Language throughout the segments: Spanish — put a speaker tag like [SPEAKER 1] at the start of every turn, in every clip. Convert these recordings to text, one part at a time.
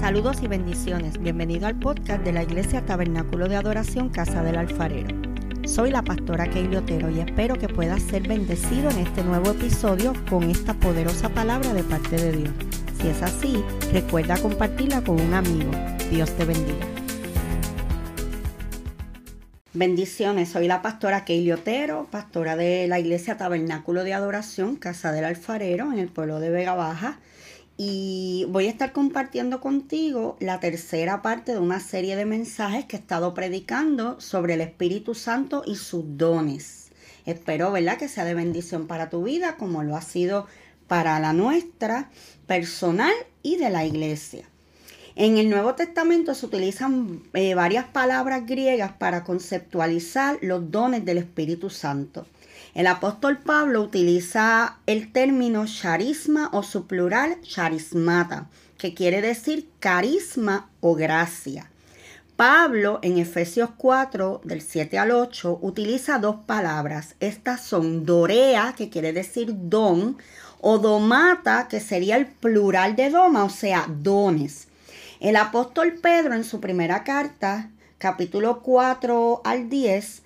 [SPEAKER 1] Saludos y bendiciones. Bienvenido al podcast de la Iglesia Tabernáculo de Adoración Casa del Alfarero. Soy la pastora Keili Otero y espero que puedas ser bendecido en este nuevo episodio con esta poderosa palabra de parte de Dios. Si es así, recuerda compartirla con un amigo. Dios te bendiga. Bendiciones, soy la pastora Keili Otero, pastora de la Iglesia Tabernáculo de Adoración Casa del Alfarero en el pueblo de Vega Baja y voy a estar compartiendo contigo la tercera parte de una serie de mensajes que he estado predicando sobre el Espíritu Santo y sus dones. Espero, ¿verdad?, que sea de bendición para tu vida como lo ha sido para la nuestra, personal y de la iglesia. En el Nuevo Testamento se utilizan eh, varias palabras griegas para conceptualizar los dones del Espíritu Santo. El apóstol Pablo utiliza el término charisma o su plural charismata, que quiere decir carisma o gracia. Pablo en Efesios 4 del 7 al 8 utiliza dos palabras. Estas son dorea, que quiere decir don, o domata, que sería el plural de doma, o sea, dones. El apóstol Pedro en su primera carta, capítulo 4 al 10,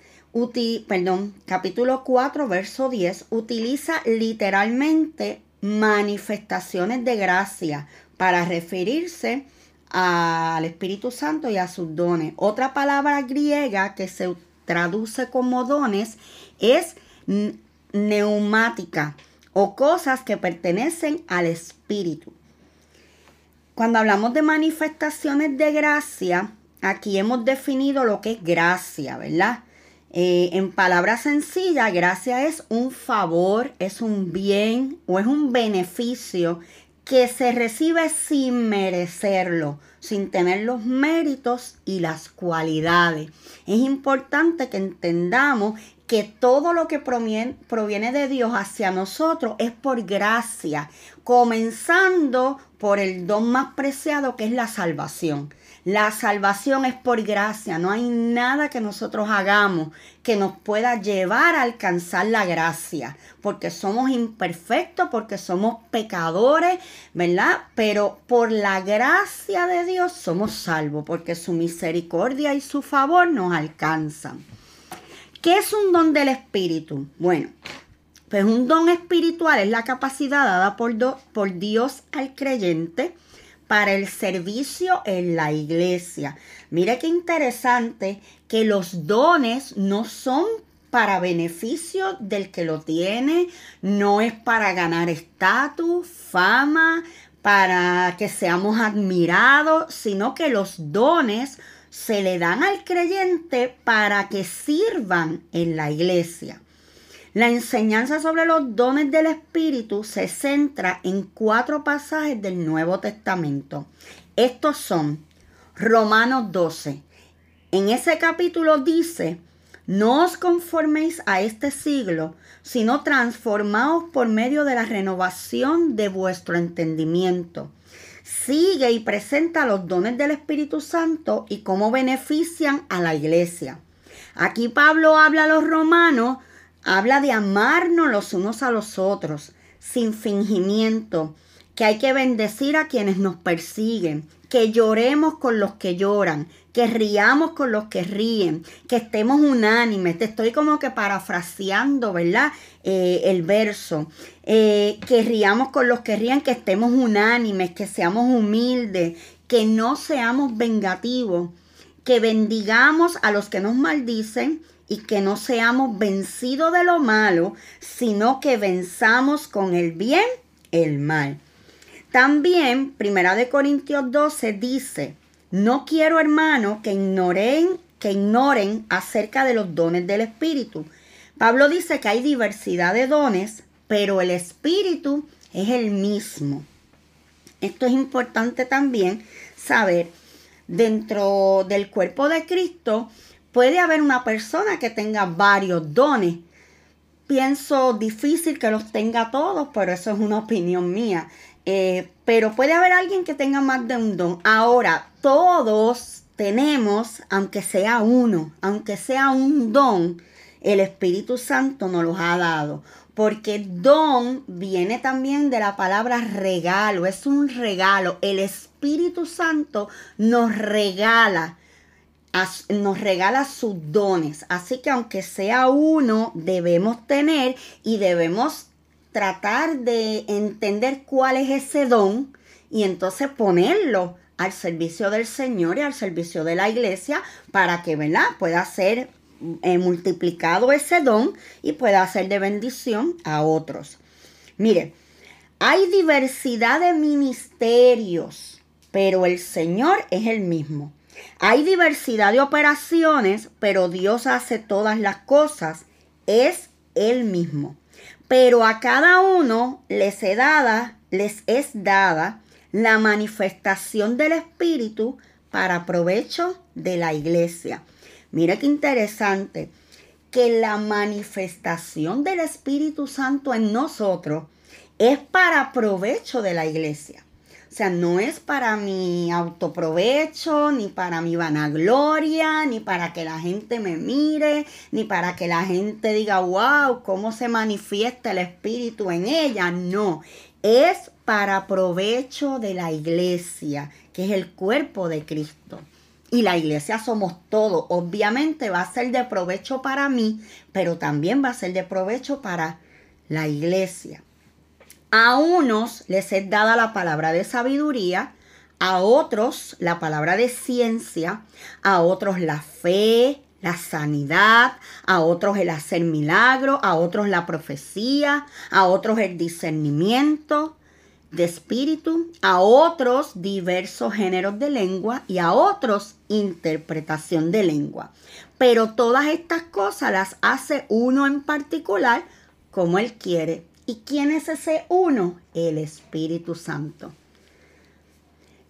[SPEAKER 1] perdón, capítulo 4, verso 10, utiliza literalmente manifestaciones de gracia para referirse al Espíritu Santo y a sus dones. Otra palabra griega que se traduce como dones es neumática o cosas que pertenecen al Espíritu. Cuando hablamos de manifestaciones de gracia, aquí hemos definido lo que es gracia, ¿verdad? Eh, en palabras sencillas, gracia es un favor, es un bien o es un beneficio que se recibe sin merecerlo, sin tener los méritos y las cualidades. Es importante que entendamos que todo lo que proviene, proviene, de Dios hacia nosotros es por gracia, comenzando por el don más preciado que es la salvación. La salvación es por gracia, no hay nada que nosotros hagamos que nos pueda llevar a alcanzar la gracia, porque somos imperfectos, porque somos pecadores, ¿verdad? Pero por la gracia de Dios somos salvos, porque su misericordia y su favor nos alcanzan. ¿Qué es un don del Espíritu? Bueno, pues un don espiritual es la capacidad dada por, por Dios al creyente para el servicio en la iglesia. Mire qué interesante que los dones no son para beneficio del que lo tiene, no es para ganar estatus, fama, para que seamos admirados, sino que los dones se le dan al creyente para que sirvan en la iglesia. La enseñanza sobre los dones del Espíritu se centra en cuatro pasajes del Nuevo Testamento. Estos son Romanos 12. En ese capítulo dice, no os conforméis a este siglo, sino transformaos por medio de la renovación de vuestro entendimiento. Sigue y presenta los dones del Espíritu Santo y cómo benefician a la iglesia. Aquí Pablo habla a los romanos Habla de amarnos los unos a los otros, sin fingimiento, que hay que bendecir a quienes nos persiguen, que lloremos con los que lloran, que riamos con los que ríen, que estemos unánimes. Te estoy como que parafraseando, ¿verdad? Eh, el verso. Eh, que riamos con los que ríen, que estemos unánimes, que seamos humildes, que no seamos vengativos, que bendigamos a los que nos maldicen y que no seamos vencidos de lo malo, sino que venzamos con el bien el mal. También, Primera de Corintios 12 dice, no quiero, hermano, que ignoren, que ignoren acerca de los dones del Espíritu. Pablo dice que hay diversidad de dones, pero el Espíritu es el mismo. Esto es importante también saber. Dentro del cuerpo de Cristo Puede haber una persona que tenga varios dones. Pienso difícil que los tenga todos, pero eso es una opinión mía. Eh, pero puede haber alguien que tenga más de un don. Ahora, todos tenemos, aunque sea uno, aunque sea un don, el Espíritu Santo nos los ha dado. porque don viene también de la palabra regalo, es un regalo. El Espíritu Santo nos regala, nos regala sus dones. Así que aunque sea uno, debemos tener y debemos tratar de entender cuál es ese don y entonces ponerlo al servicio del Señor y al servicio de la iglesia para que, ¿verdad? Pueda ser eh, multiplicado ese don y pueda ser de bendición a otros. Mire, hay diversidad de ministerios, pero el Señor es el mismo. Hay diversidad de operaciones, pero Dios hace todas las cosas. Es el mismo. Pero a cada uno les, he les es dada la manifestación del Espíritu para provecho de la iglesia. Mira qué interesante que la manifestación del Espíritu Santo en nosotros es para provecho de la iglesia. O sea, no es para mi autoprovecho, ni para mi vanagloria, ni para que la gente me mire, ni para que la gente diga, wow, cómo se manifiesta el Espíritu en ella. No, es para provecho de la iglesia, que es el cuerpo de Cristo. Y la iglesia somos todos. Obviamente va a ser de provecho para mí, pero también va a ser de provecho para la iglesia. A unos les es dada la palabra de sabiduría, a otros la palabra de ciencia, a otros la fe, la sanidad, a otros el hacer milagro, a otros la profecía, a otros el discernimiento de espíritu, a otros diversos géneros de lengua y a otros interpretación de lengua. Pero todas estas cosas las hace uno en particular como él quiere. ¿Y quién es ese uno? El Espíritu Santo.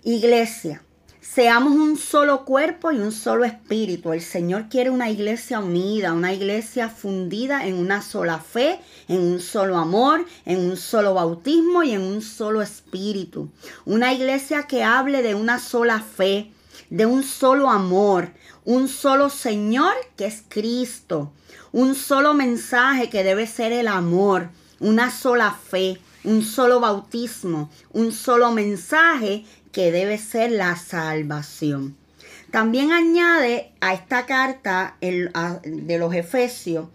[SPEAKER 1] Iglesia, seamos un solo cuerpo y un solo espíritu. El Señor quiere una iglesia unida, una iglesia fundida en una sola fe, en un solo amor, en un solo bautismo y en un solo espíritu. Una iglesia que hable de una sola fe, de un solo amor, un solo Señor que es Cristo, un solo mensaje que debe ser el amor, una sola fe, un solo bautismo, un solo mensaje que debe ser la salvación. También añade a esta carta de los Efesios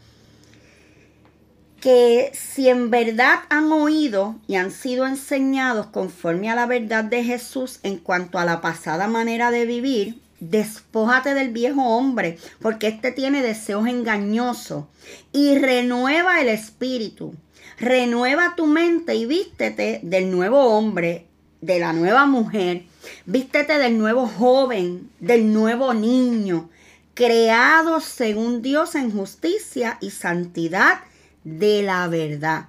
[SPEAKER 1] que si en verdad han oído y han sido enseñados conforme a la verdad de Jesús en cuanto a la pasada manera de vivir, despójate del viejo hombre, porque éste tiene deseos engañosos, y renueva el espíritu. Renueva tu mente y vístete del nuevo hombre, de la nueva mujer, vístete del nuevo joven, del nuevo niño, creado según Dios en justicia y santidad de la verdad.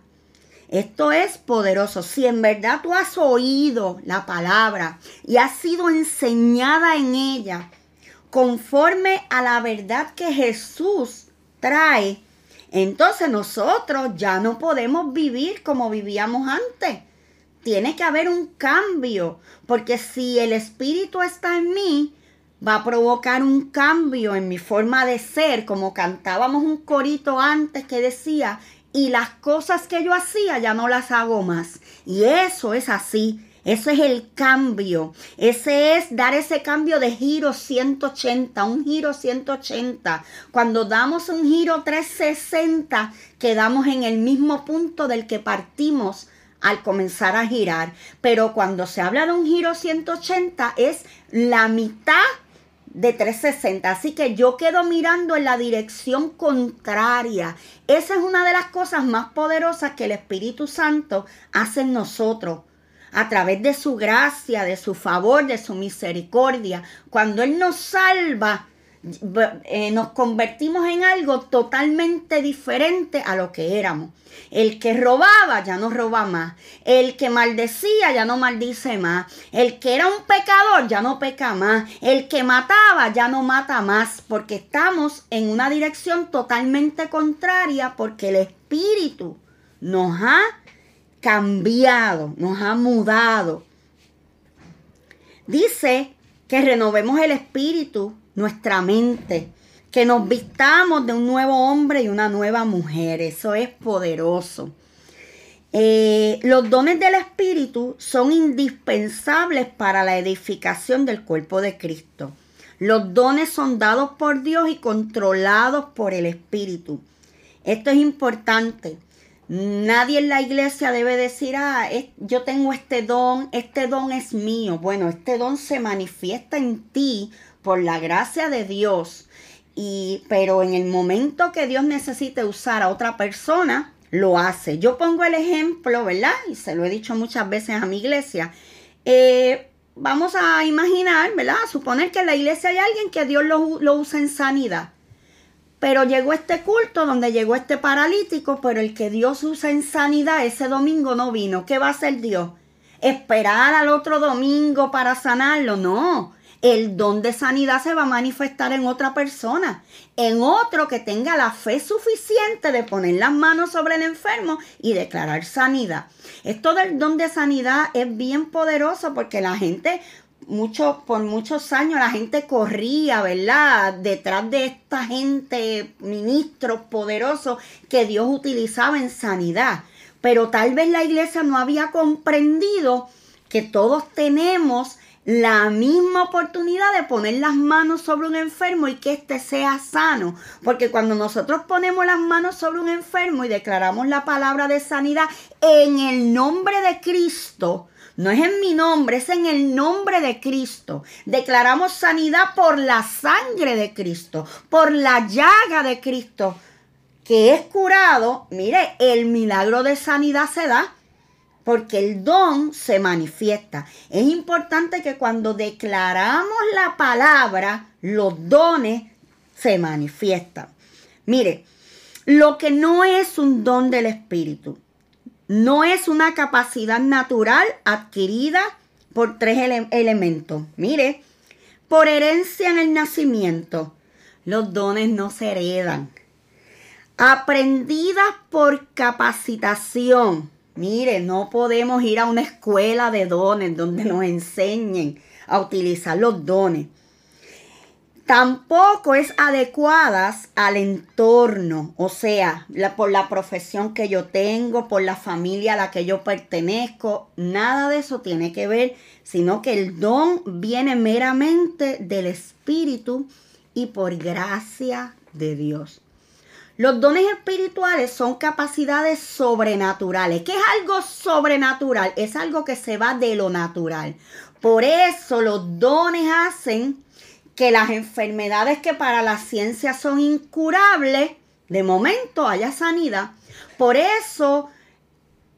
[SPEAKER 1] Esto es poderoso. Si en verdad tú has oído la palabra y has sido enseñada en ella conforme a la verdad que Jesús trae, entonces nosotros ya no podemos vivir como vivíamos antes. Tiene que haber un cambio, porque si el Espíritu está en mí, va a provocar un cambio en mi forma de ser, como cantábamos un corito antes que decía, y las cosas que yo hacía ya no las hago más. Y eso es así. Eso es el cambio. Ese es dar ese cambio de giro 180, un giro 180. Cuando damos un giro 360, quedamos en el mismo punto del que partimos al comenzar a girar. Pero cuando se habla de un giro 180 es la mitad de 360. Así que yo quedo mirando en la dirección contraria. Esa es una de las cosas más poderosas que el Espíritu Santo hace en nosotros. A través de su gracia, de su favor, de su misericordia. Cuando Él nos salva, eh, nos convertimos en algo totalmente diferente a lo que éramos. El que robaba ya no roba más. El que maldecía ya no maldice más. El que era un pecador ya no peca más. El que mataba ya no mata más. Porque estamos en una dirección totalmente contraria porque el espíritu nos ha cambiado, nos ha mudado. Dice que renovemos el espíritu nuestra mente, que nos vistamos de un nuevo hombre y una nueva mujer. Eso es poderoso. Eh, los dones del Espíritu son indispensables para la edificación del cuerpo de Cristo. Los dones son dados por Dios y controlados por el Espíritu. Esto es importante. Nadie en la iglesia debe decir, ah, yo tengo este don, este don es mío. Bueno, este don se manifiesta en ti por la gracia de Dios. Y, pero en el momento que Dios necesite usar a otra persona, lo hace. Yo pongo el ejemplo, ¿verdad? Y se lo he dicho muchas veces a mi iglesia. Eh, vamos a imaginar, ¿verdad? A suponer que en la iglesia hay alguien que Dios lo, lo usa en sanidad. Pero llegó este culto donde llegó este paralítico, pero el que Dios usa en sanidad ese domingo no vino. ¿Qué va a hacer Dios? ¿Esperar al otro domingo para sanarlo? No. El don de sanidad se va a manifestar en otra persona, en otro que tenga la fe suficiente de poner las manos sobre el enfermo y declarar sanidad. Esto del don de sanidad es bien poderoso porque la gente mucho, por muchos años la gente corría, ¿verdad? Detrás de esta gente, ministros poderosos que Dios utilizaba en sanidad. Pero tal vez la iglesia no había comprendido que todos tenemos la misma oportunidad de poner las manos sobre un enfermo y que éste sea sano. Porque cuando nosotros ponemos las manos sobre un enfermo y declaramos la palabra de sanidad en el nombre de Cristo, no es en mi nombre, es en el nombre de Cristo. Declaramos sanidad por la sangre de Cristo, por la llaga de Cristo, que es curado. Mire, el milagro de sanidad se da porque el don se manifiesta. Es importante que cuando declaramos la palabra, los dones se manifiestan. Mire, lo que no es un don del Espíritu no es una capacidad natural adquirida por tres elementos. Mire, por herencia en el nacimiento, los dones no se heredan. Aprendidas por capacitación. Mire, no podemos ir a una escuela de dones donde nos enseñen a utilizar los dones tampoco es adecuadas al entorno, o sea, por la profesión que yo tengo, por la familia a la que yo pertenezco, nada de eso tiene que ver, sino que el don viene meramente del Espíritu y por gracia de Dios. Los dones espirituales son capacidades sobrenaturales. ¿Qué es algo sobrenatural? Es algo que se va de lo natural. Por eso los dones hacen que las enfermedades que para la ciencia son incurables, de momento haya sanidad. Por eso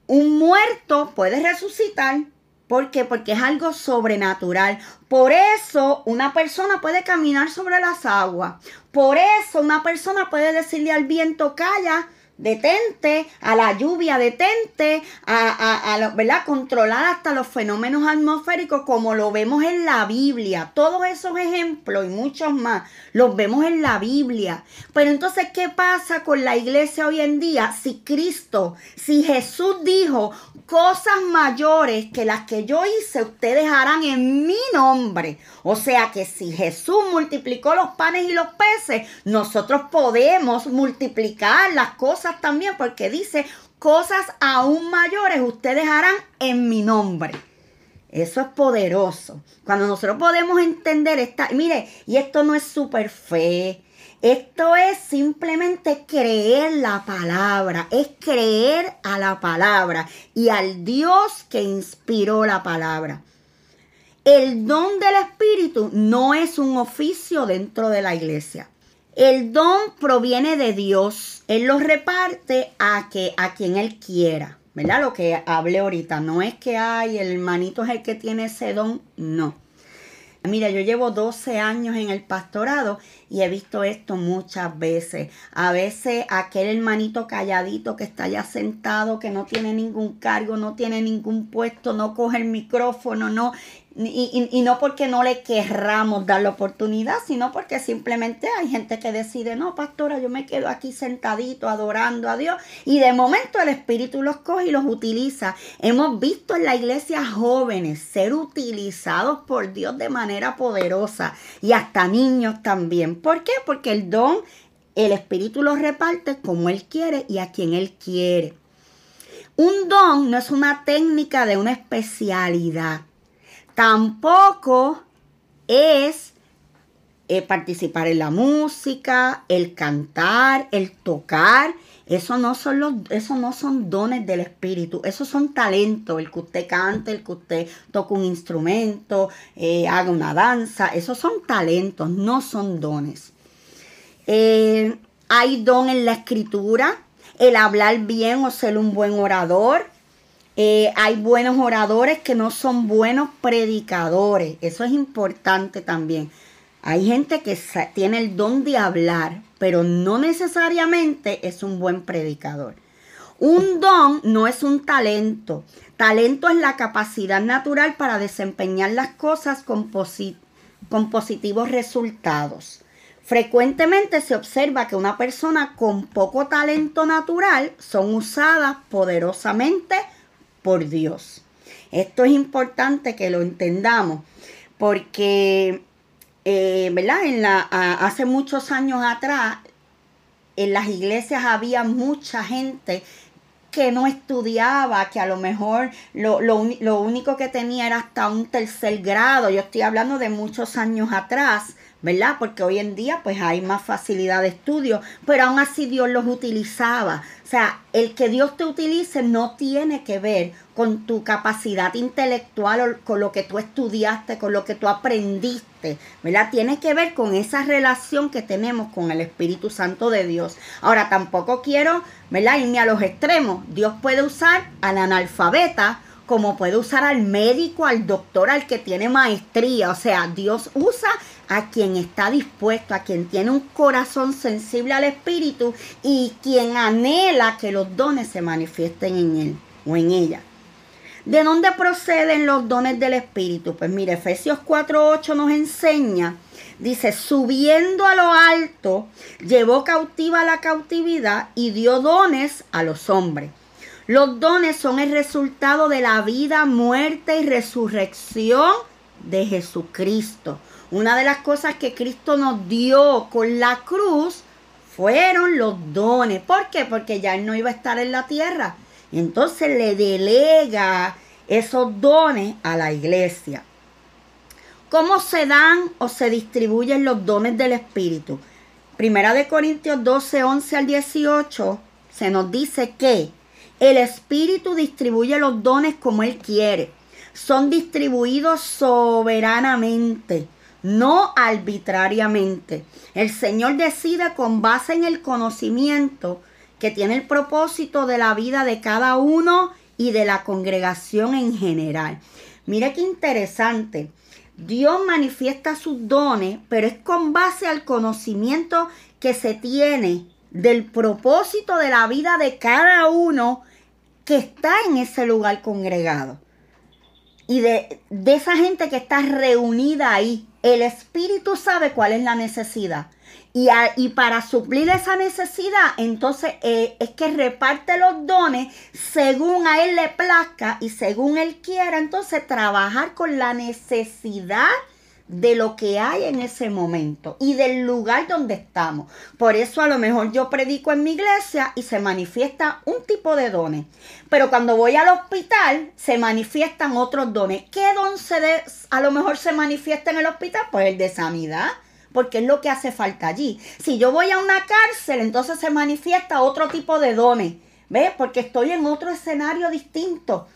[SPEAKER 1] un muerto puede resucitar. ¿Por qué? Porque es algo sobrenatural. Por eso una persona puede caminar sobre las aguas. Por eso una persona puede decirle al viento, calla, detente, a la lluvia, detente, a, a, ¿verdad? controlar hasta los fenómenos atmosféricos como lo vemos en la Biblia. Todos esos ejemplos y muchos más los vemos en la Biblia. Pero entonces, ¿qué pasa con la iglesia hoy en día? Si Cristo, si Jesús dijo, cosas mayores que las que yo hice, ustedes harán en mi nombre. O sea que si Jesús multiplicó los panes y los peces, nosotros podemos multiplicar las cosas también, porque dice, cosas aún mayores ustedes harán en mi nombre. Eso es poderoso. Cuando nosotros podemos entender esta, mire, y esto no es super fe, esto es simplemente creer la palabra, es creer a la palabra y al Dios que inspiró la palabra. El don del Espíritu no es un oficio dentro de la iglesia. El don proviene de Dios. Él lo reparte a, que, a quien Él quiera. ¿Verdad? Lo que hablé ahorita. No es que hay el hermanito es el que tiene ese don. No. Mira, yo llevo 12 años en el pastorado y he visto esto muchas veces. A veces aquel hermanito calladito que está ya sentado, que no tiene ningún cargo, no tiene ningún puesto, no coge el micrófono, no, y, no porque no le querramos dar la oportunidad, sino porque simplemente hay gente que decide, no, pastora, yo me quedo aquí sentadito adorando a Dios. Y de momento el Espíritu los coge y los utiliza. Hemos visto en la iglesia jóvenes ser utilizados por Dios de manera poderosa y hasta niños también. ¿Por qué? Porque el don, el Espíritu lo reparte como Él quiere y a quien Él quiere. Un don no es una técnica de una especialidad. Tampoco es eh, participar en la música, el cantar, el tocar. Eso no, son los, no son dones del espíritu, esos son talentos. El que usted cante, el que usted toque un instrumento, eh, haga una danza, esos son talentos, no son dones. Eh, hay don en la escritura, el hablar bien o ser un buen orador. Hay buenos oradores que no son buenos predicadores. Eso es importante también. Hay gente que tiene el don de hablar, pero no necesariamente es un buen predicador. Un don no es un talento. Talento es la capacidad natural para desempeñar las cosas con, con positivos resultados. Frecuentemente se observa que una persona con poco talento natural son usadas poderosamente por Dios. Esto es importante que lo entendamos porque eh, ¿verdad? En la, hace muchos años atrás, en las iglesias había mucha gente que no estudiaba, que a lo mejor lo, lo, único que tenía era hasta un tercer grado. Yo estoy hablando de muchos años atrás. ¿Verdad? Porque hoy en día pues hay más facilidad de estudio, pero aún así Dios los utilizaba. O sea, el que Dios te utilice no tiene que ver con tu capacidad intelectual o con lo que tú estudiaste, con lo que tú aprendiste, ¿verdad? Tiene que ver con esa relación que tenemos con el Espíritu Santo de Dios. Ahora, tampoco quiero, ¿verdad? Irme a los extremos. Dios puede usar al analfabeta como puede usar al médico, al doctor, al que tiene maestría. O sea, Dios usa a quien está dispuesto, a quien tiene un corazón sensible al Espíritu y quien anhela que los dones se manifiesten en él o en ella. ¿De dónde proceden los dones del Espíritu? Pues mire, Efesios 4.8 nos enseña, dice, subiendo a lo alto, llevó cautiva la cautividad y dio dones a los hombres. Los dones son el resultado de la vida, muerte y resurrección de Jesucristo. Una de las cosas que Cristo nos dio con la cruz fueron los dones. ¿Por qué? Porque ya Él no iba a estar en la tierra. entonces le delega esos dones a la iglesia. ¿Cómo se dan o se distribuyen los dones del Espíritu? Primera de Corintios 12, 11 al 18 se nos dice que el Espíritu distribuye los dones como Él quiere. Son distribuidos soberanamente, no arbitrariamente. El Señor decide con base en el conocimiento que tiene el propósito de la vida de cada uno y de la congregación en general. Mire qué interesante. Dios manifiesta sus dones, pero es con base al conocimiento que se tiene del propósito de la vida de cada uno que está en ese lugar congregado. Y de, esa gente que está reunida ahí, el Espíritu sabe cuál es la necesidad. Y, y para suplir esa necesidad, entonces eh, es que reparte los dones según a Él le plazca y según Él quiera, entonces trabajar con la necesidad de lo que hay en ese momento y del lugar donde estamos. Por eso a lo mejor yo predico en mi iglesia y se manifiesta un tipo de dones. Pero cuando voy al hospital se manifiestan otros dones. ¿Qué don se de, a lo mejor se manifiesta en el hospital? Pues el de sanidad. Porque es lo que hace falta allí. Si yo voy a una cárcel, entonces se manifiesta otro tipo de dones. ¿Ves? Porque estoy en otro escenario distinto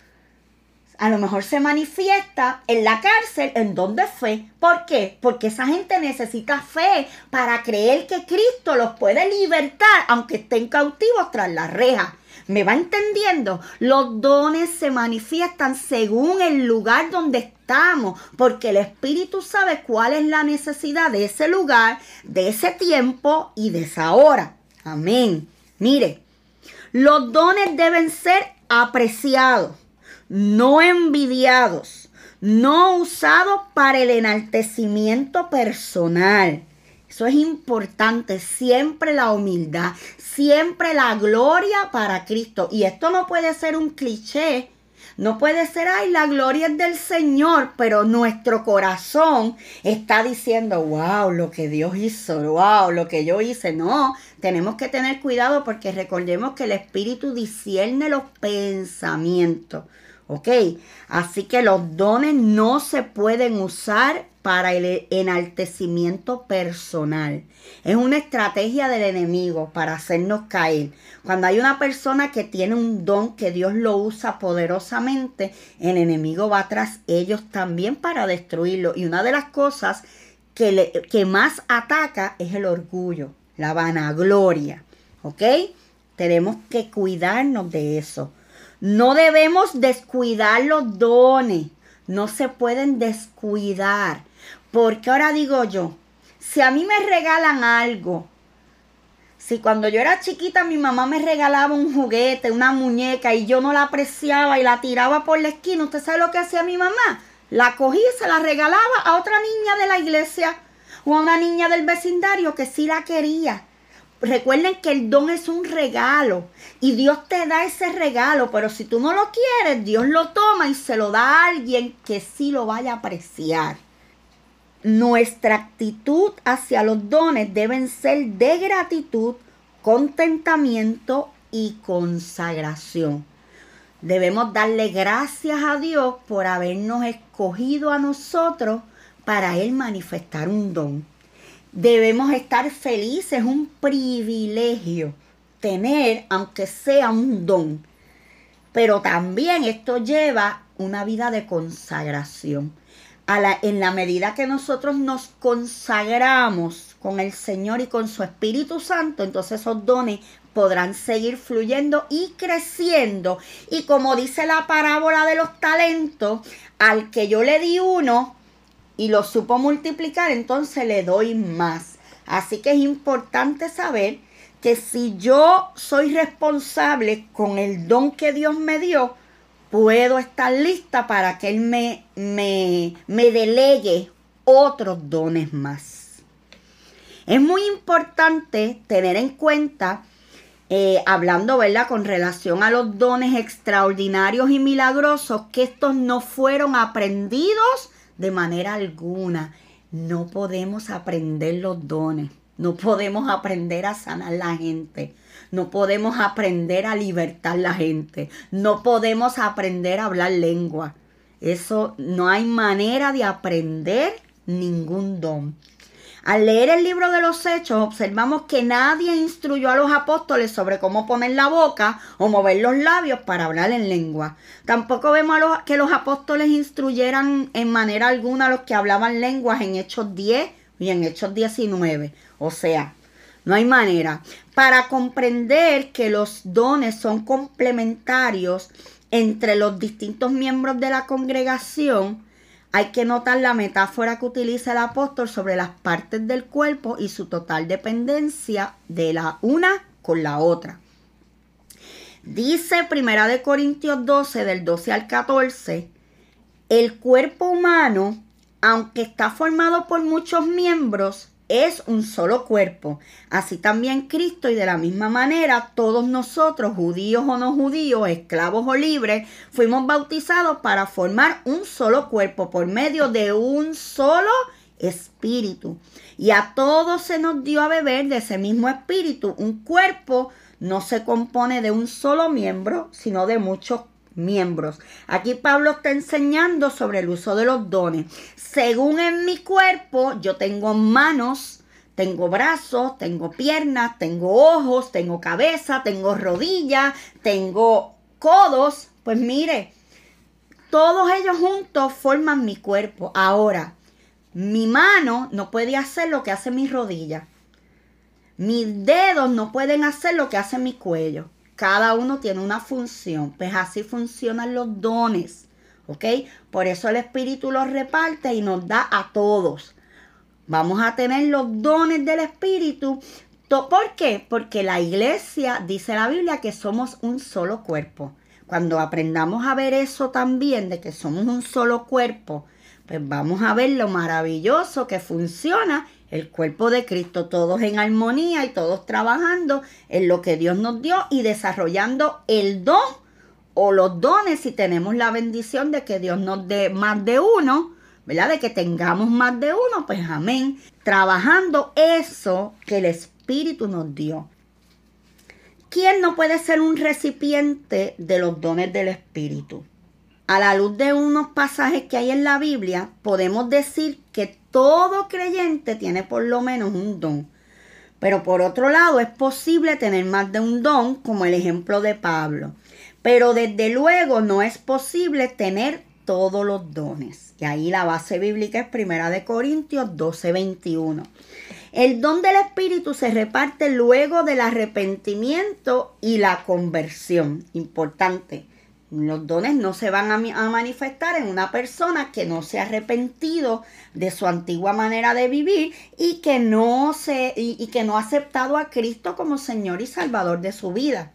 [SPEAKER 1] a lo mejor se manifiesta en la cárcel en donde fe. ¿Por qué? Porque esa gente necesita fe para creer que Cristo los puede libertar aunque estén cautivos tras la reja. ¿Me va entendiendo? Los dones se manifiestan según el lugar donde estamos, porque el Espíritu sabe cuál es la necesidad de ese lugar, de ese tiempo y de esa hora. Amén. Mire, los dones deben ser apreciados no envidiados, no usados para el enaltecimiento personal. Eso es importante, siempre la humildad, siempre la gloria para Cristo. Y esto no puede ser un cliché No puede ser, ay, la gloria es del Señor, pero nuestro corazón está diciendo, wow, lo que Dios hizo, wow, lo que yo hice. No, tenemos que tener cuidado porque recordemos que el Espíritu discierne los pensamientos. ¿Ok? Así que los dones no se pueden usar para el enaltecimiento personal. Es una estrategia del enemigo para hacernos caer. Cuando hay una persona que tiene un don que Dios lo usa poderosamente, el enemigo va tras ellos también para destruirlo. Y una de las cosas que, que más ataca es el orgullo, la vanagloria. ¿Ok? Tenemos que cuidarnos de eso. No debemos descuidar los dones. No se pueden descuidar. Porque ahora digo yo, si a mí me regalan algo, si cuando yo era chiquita mi mamá me regalaba un juguete, una muñeca y yo no la apreciaba y la tiraba por la esquina, ¿usted sabe lo que hacía mi mamá? La cogía y se la regalaba a otra niña de la iglesia o a una niña del vecindario que sí la quería. Recuerden que el don es un regalo y Dios te da ese regalo, pero si tú no lo quieres, Dios lo toma y se lo da a alguien que sí lo vaya a apreciar. Nuestra actitud hacia los dones deben ser de gratitud, contentamiento y consagración. Debemos darle gracias a Dios por habernos escogido a nosotros para Él manifestar un don. Debemos estar felices, es un privilegio tener, aunque sea un don. Pero también esto lleva una vida de consagración en la medida que nosotros nos consagramos con el Señor y con su Espíritu Santo, entonces esos dones podrán seguir fluyendo y creciendo. Y como dice la parábola de los talentos, al que yo le di uno y lo supo multiplicar, entonces le doy más. Así que es importante saber que si yo soy responsable con el don que Dios me dio, puedo estar lista para que Él me, me, me delegue otros dones más. Es muy importante tener en cuenta, eh, hablando, ¿verdad?, con relación a los dones extraordinarios y milagrosos, que estos no fueron aprendidos de manera alguna. No podemos aprender los dones. No podemos aprender a sanar la gente. No podemos aprender a libertar la gente. No podemos aprender a hablar lengua. Eso no hay manera de aprender ningún don. Al leer el libro de los hechos observamos que nadie instruyó a los apóstoles sobre cómo poner la boca o mover los labios para hablar en lengua. Tampoco vemos que los apóstoles instruyeran en manera alguna a los que hablaban lenguas en Hechos 10 y en Hechos 19. O sea, no hay manera. Para comprender que los dones son complementarios entre los distintos miembros de la congregación, hay que notar la metáfora que utiliza el apóstol sobre las partes del cuerpo y su total dependencia de la una con la otra. Dice Primera de Corintios 12 del 12 al 14, el cuerpo humano, aunque está formado por muchos miembros, es un solo cuerpo. Así también Cristo y de la misma manera todos nosotros, judíos o no judíos, esclavos o libres, fuimos bautizados para formar un solo cuerpo por medio de un solo espíritu. Y a todos se nos dio a beber de ese mismo espíritu. Un cuerpo no se compone de un solo miembro, sino de muchos miembros. Aquí Pablo está enseñando sobre el uso de los dones. Según en mi cuerpo, yo tengo manos, tengo brazos, tengo piernas, tengo ojos, tengo cabeza, tengo rodillas, tengo codos. Pues mire, todos ellos juntos forman mi cuerpo. Ahora, mi mano no puede hacer lo que hace mi rodilla. Mis dedos no pueden hacer lo que hace mi cuello cada uno tiene una función, pues así funcionan los dones, ¿ok? Por eso el Espíritu los reparte y nos da a todos. Vamos a tener los dones del Espíritu. ¿Por qué? Porque la iglesia, dice la Biblia, que somos un solo cuerpo. Cuando aprendamos a ver eso también, de que somos un solo cuerpo, pues vamos a ver lo maravilloso que funciona el cuerpo de Cristo, todos en armonía y todos trabajando en lo que Dios nos dio y desarrollando el don o los dones si tenemos la bendición de que Dios nos dé más de uno, ¿verdad? De que tengamos más de uno, pues amén. Trabajando eso que el Espíritu nos dio. ¿Quién no puede ser un recipiente de los dones del Espíritu? A la luz de unos pasajes que hay en la Biblia, podemos decir todo creyente tiene por lo menos un don. Pero por otro lado, es posible tener más de un don, como el ejemplo de Pablo. Pero desde luego no es posible tener todos los dones. Y ahí la base bíblica es Primera de Corintios 12, 21. El don del Espíritu se reparte luego del arrepentimiento y la conversión. Importante. Los dones no se van a, manifestar en una persona que no se ha arrepentido de su antigua manera de vivir y que no se y, que no ha aceptado a Cristo como Señor y Salvador de su vida.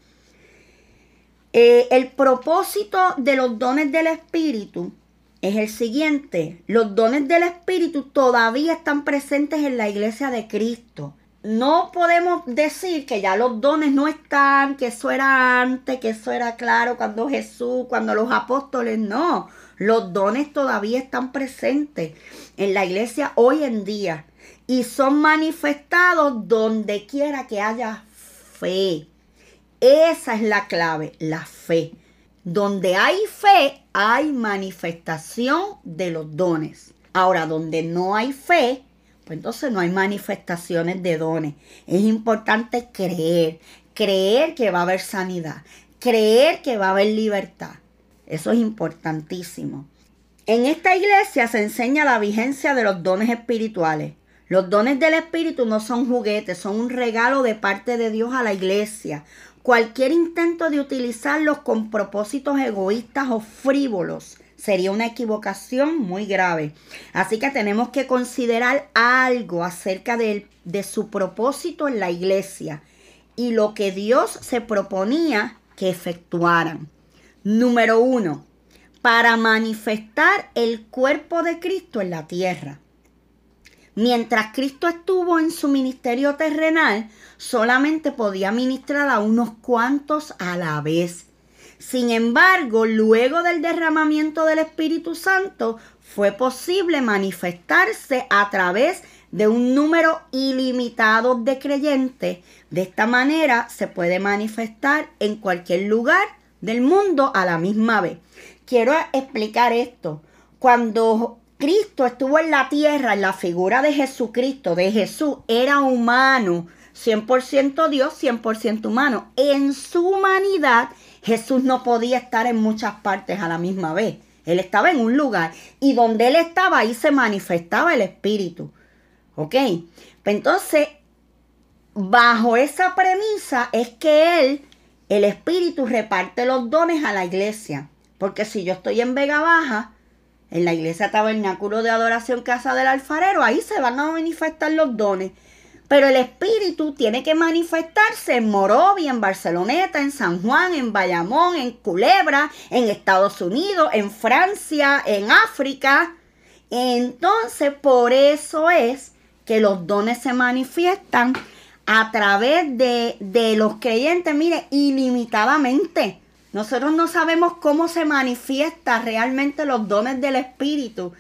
[SPEAKER 1] Eh, el propósito de los dones del Espíritu es el siguiente. Los dones del Espíritu todavía están presentes en la iglesia de Cristo. No podemos decir que ya los dones no están, que eso era antes, que eso era claro cuando Jesús, cuando los apóstoles, no. Los dones todavía están presentes en la iglesia hoy en día y son manifestados donde quiera que haya fe. Esa es la clave, la fe. Donde hay fe, hay manifestación de los dones. Ahora, donde no hay fe, pues entonces no hay manifestaciones de dones. Es importante creer, creer que va a haber sanidad, creer que va a haber libertad. Eso es importantísimo. En esta iglesia se enseña la vigencia de los dones espirituales. Los dones del Espíritu no son juguetes, son un regalo de parte de Dios a la iglesia. Cualquier intento de utilizarlos con propósitos egoístas o frívolos sería una equivocación muy grave. Así que tenemos que considerar algo acerca de, de su propósito en la iglesia y lo que Dios se proponía que efectuaran. Número uno, para manifestar el cuerpo de Cristo en la tierra. Mientras Cristo estuvo en su ministerio terrenal, solamente podía ministrar a unos cuantos a la vez. Sin embargo, luego del derramamiento del Espíritu Santo, fue posible manifestarse a través de un número ilimitado de creyentes. De esta manera se puede manifestar en cualquier lugar del mundo a la misma vez. Quiero explicar esto. Cuando Cristo estuvo en la tierra en la figura de Jesucristo, de Jesús, era humano, 100% Dios, 100% humano. En su humanidad, Jesús no podía estar en muchas partes a la misma vez. Él estaba en un lugar y donde él estaba, ahí se manifestaba el Espíritu. ¿Ok? Pues entonces, bajo esa premisa es que él, el Espíritu, reparte los dones a la iglesia. Porque si yo estoy en Vega Baja, en la iglesia tabernáculo de adoración Casa del Alfarero, ahí se van a manifestar los dones. Pero el Espíritu tiene que manifestarse en Morovia, en Barceloneta, en San Juan, en Bayamón, en Culebra, en Estados Unidos, en Francia, en África. Entonces, por eso es que los dones se manifiestan a través de, de los creyentes, mire, ilimitadamente. Nosotros no sabemos cómo se manifiesta realmente los dones del Espíritu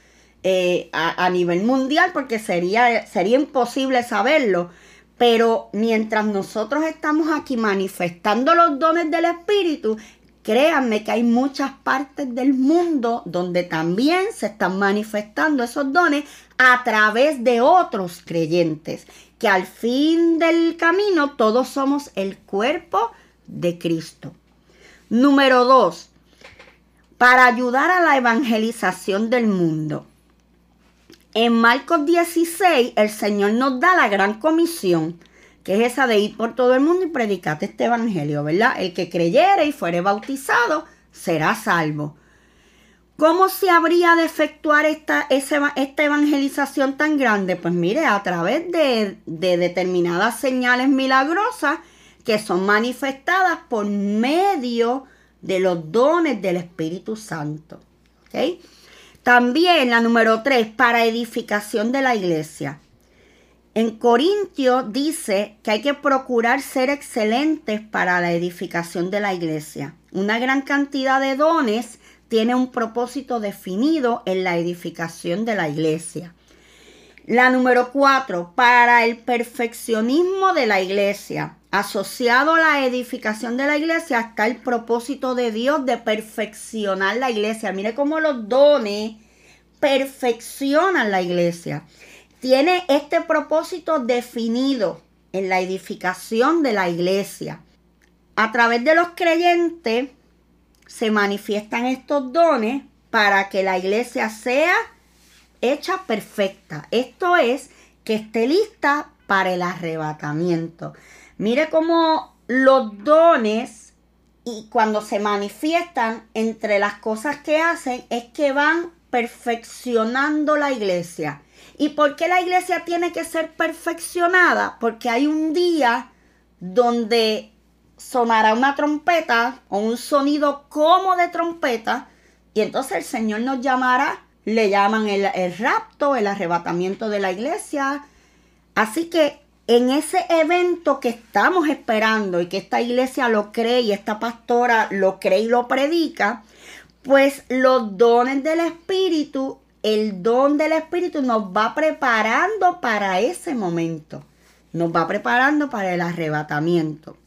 [SPEAKER 1] eh, a, nivel mundial porque sería, sería imposible saberlo. Pero mientras nosotros estamos aquí manifestando los dones del Espíritu, créanme que hay muchas partes del mundo donde también se están manifestando esos dones a través de otros creyentes, que al fin del camino todos somos el cuerpo de Cristo. Número dos, para ayudar a la evangelización del mundo. En Marcos 16, el Señor nos da la gran comisión, que es esa de ir por todo el mundo y predicarte este evangelio, ¿verdad? El que creyere y fuere bautizado será salvo. ¿Cómo se habría de efectuar esta, esta evangelización tan grande? Pues mire, a través de, de determinadas señales milagrosas que son manifestadas por medio de los dones del Espíritu Santo. También la número tres, para edificación de la iglesia. En Corintio dice que hay que procurar ser excelentes para la edificación de la iglesia. Una gran cantidad de dones tiene un propósito definido en la edificación de la iglesia. La número cuatro, para el perfeccionismo de la iglesia. Asociado a la edificación de la iglesia está el propósito de Dios de perfeccionar la iglesia. Mire cómo los dones perfeccionan la iglesia. Tiene este propósito definido en la edificación de la iglesia. A través de los creyentes se manifiestan estos dones para que la iglesia sea hecha perfecta. Esto es, que esté lista para el arrebatamiento. Mire cómo los dones y cuando se manifiestan entre las cosas que hacen es que van perfeccionando la iglesia. ¿Y por qué la iglesia tiene que ser perfeccionada? Porque hay un día donde sonará una trompeta o un sonido como de trompeta y entonces el Señor nos llamará, le llaman el, rapto, el arrebatamiento de la iglesia. Así que en ese evento que estamos esperando y que esta iglesia lo cree y esta pastora lo cree y lo predica, pues los dones del Espíritu, el don del Espíritu nos va preparando para ese momento, nos va preparando para el arrebatamiento.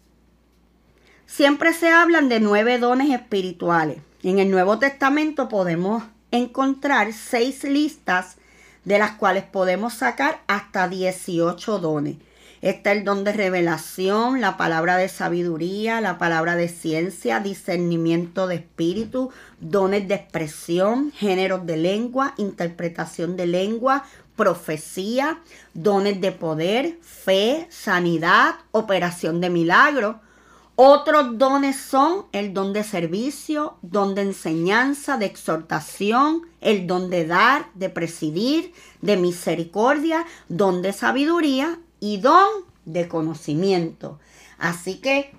[SPEAKER 1] Siempre se hablan de nueve dones espirituales. En el Nuevo Testamento podemos encontrar seis listas de las cuales podemos sacar hasta 18 dones. Está el don de revelación, la palabra de sabiduría, la palabra de ciencia, discernimiento de espíritu, dones de expresión, géneros de lengua, interpretación de lengua, profecía, dones de poder, fe, sanidad, operación de milagro. Otros dones son el don de servicio, don de enseñanza, de exhortación, el don de dar, de presidir, de misericordia, don de sabiduría y don de conocimiento. Así que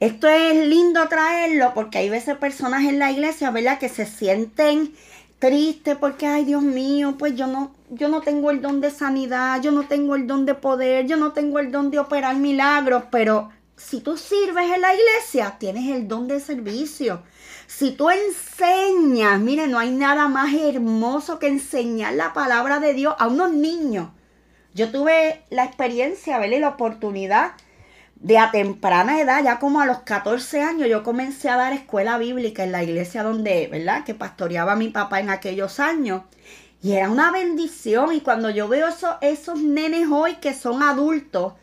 [SPEAKER 1] esto es lindo traerlo porque hay veces personas en la iglesia, ¿verdad? Que se sienten tristes porque, ay Dios mío, pues yo no, yo no tengo el don de sanidad, yo no tengo el don de poder, yo no tengo el don de operar milagros, pero si tú sirves en la iglesia, tienes el don de servicio. Si tú enseñas, mire, no hay nada más hermoso que enseñar la palabra de Dios a unos niños. Yo tuve la experiencia, ¿verdad? la oportunidad de a temprana edad, ya como a los 14 años, yo comencé a dar escuela bíblica en la iglesia donde, ¿verdad? Que pastoreaba mi papá en aquellos años. Y era una bendición. Y cuando yo veo esos nenes hoy que son adultos,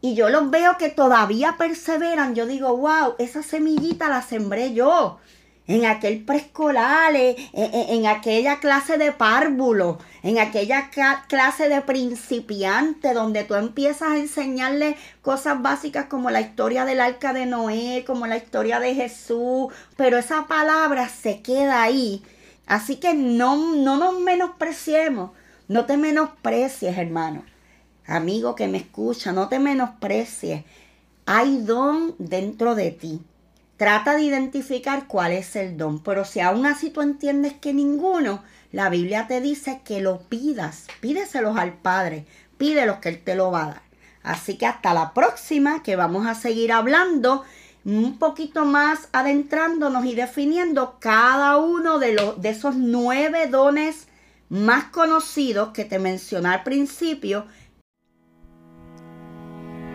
[SPEAKER 1] y yo los veo que todavía perseveran, yo digo, wow, esa semillita la sembré yo en aquel preescolar, eh, en, aquella clase de párvulo, en aquella clase de principiante, donde tú empiezas a enseñarle cosas básicas como la historia del arca de Noé, como la historia de Jesús, pero esa palabra se queda ahí. Así que no, no nos menospreciemos, no te menosprecies, hermano amigo que me escucha, no te menosprecies. Hay don dentro de ti. Trata de identificar cuál es el don, pero si aún así tú entiendes que ninguno, la Biblia te dice que lo pidas, pídeselos al Padre, pídelos que Él te lo va a dar. Así que hasta la próxima, que vamos a seguir hablando un poquito más adentrándonos y definiendo cada uno de, los, de esos nueve dones más conocidos que te mencioné al principio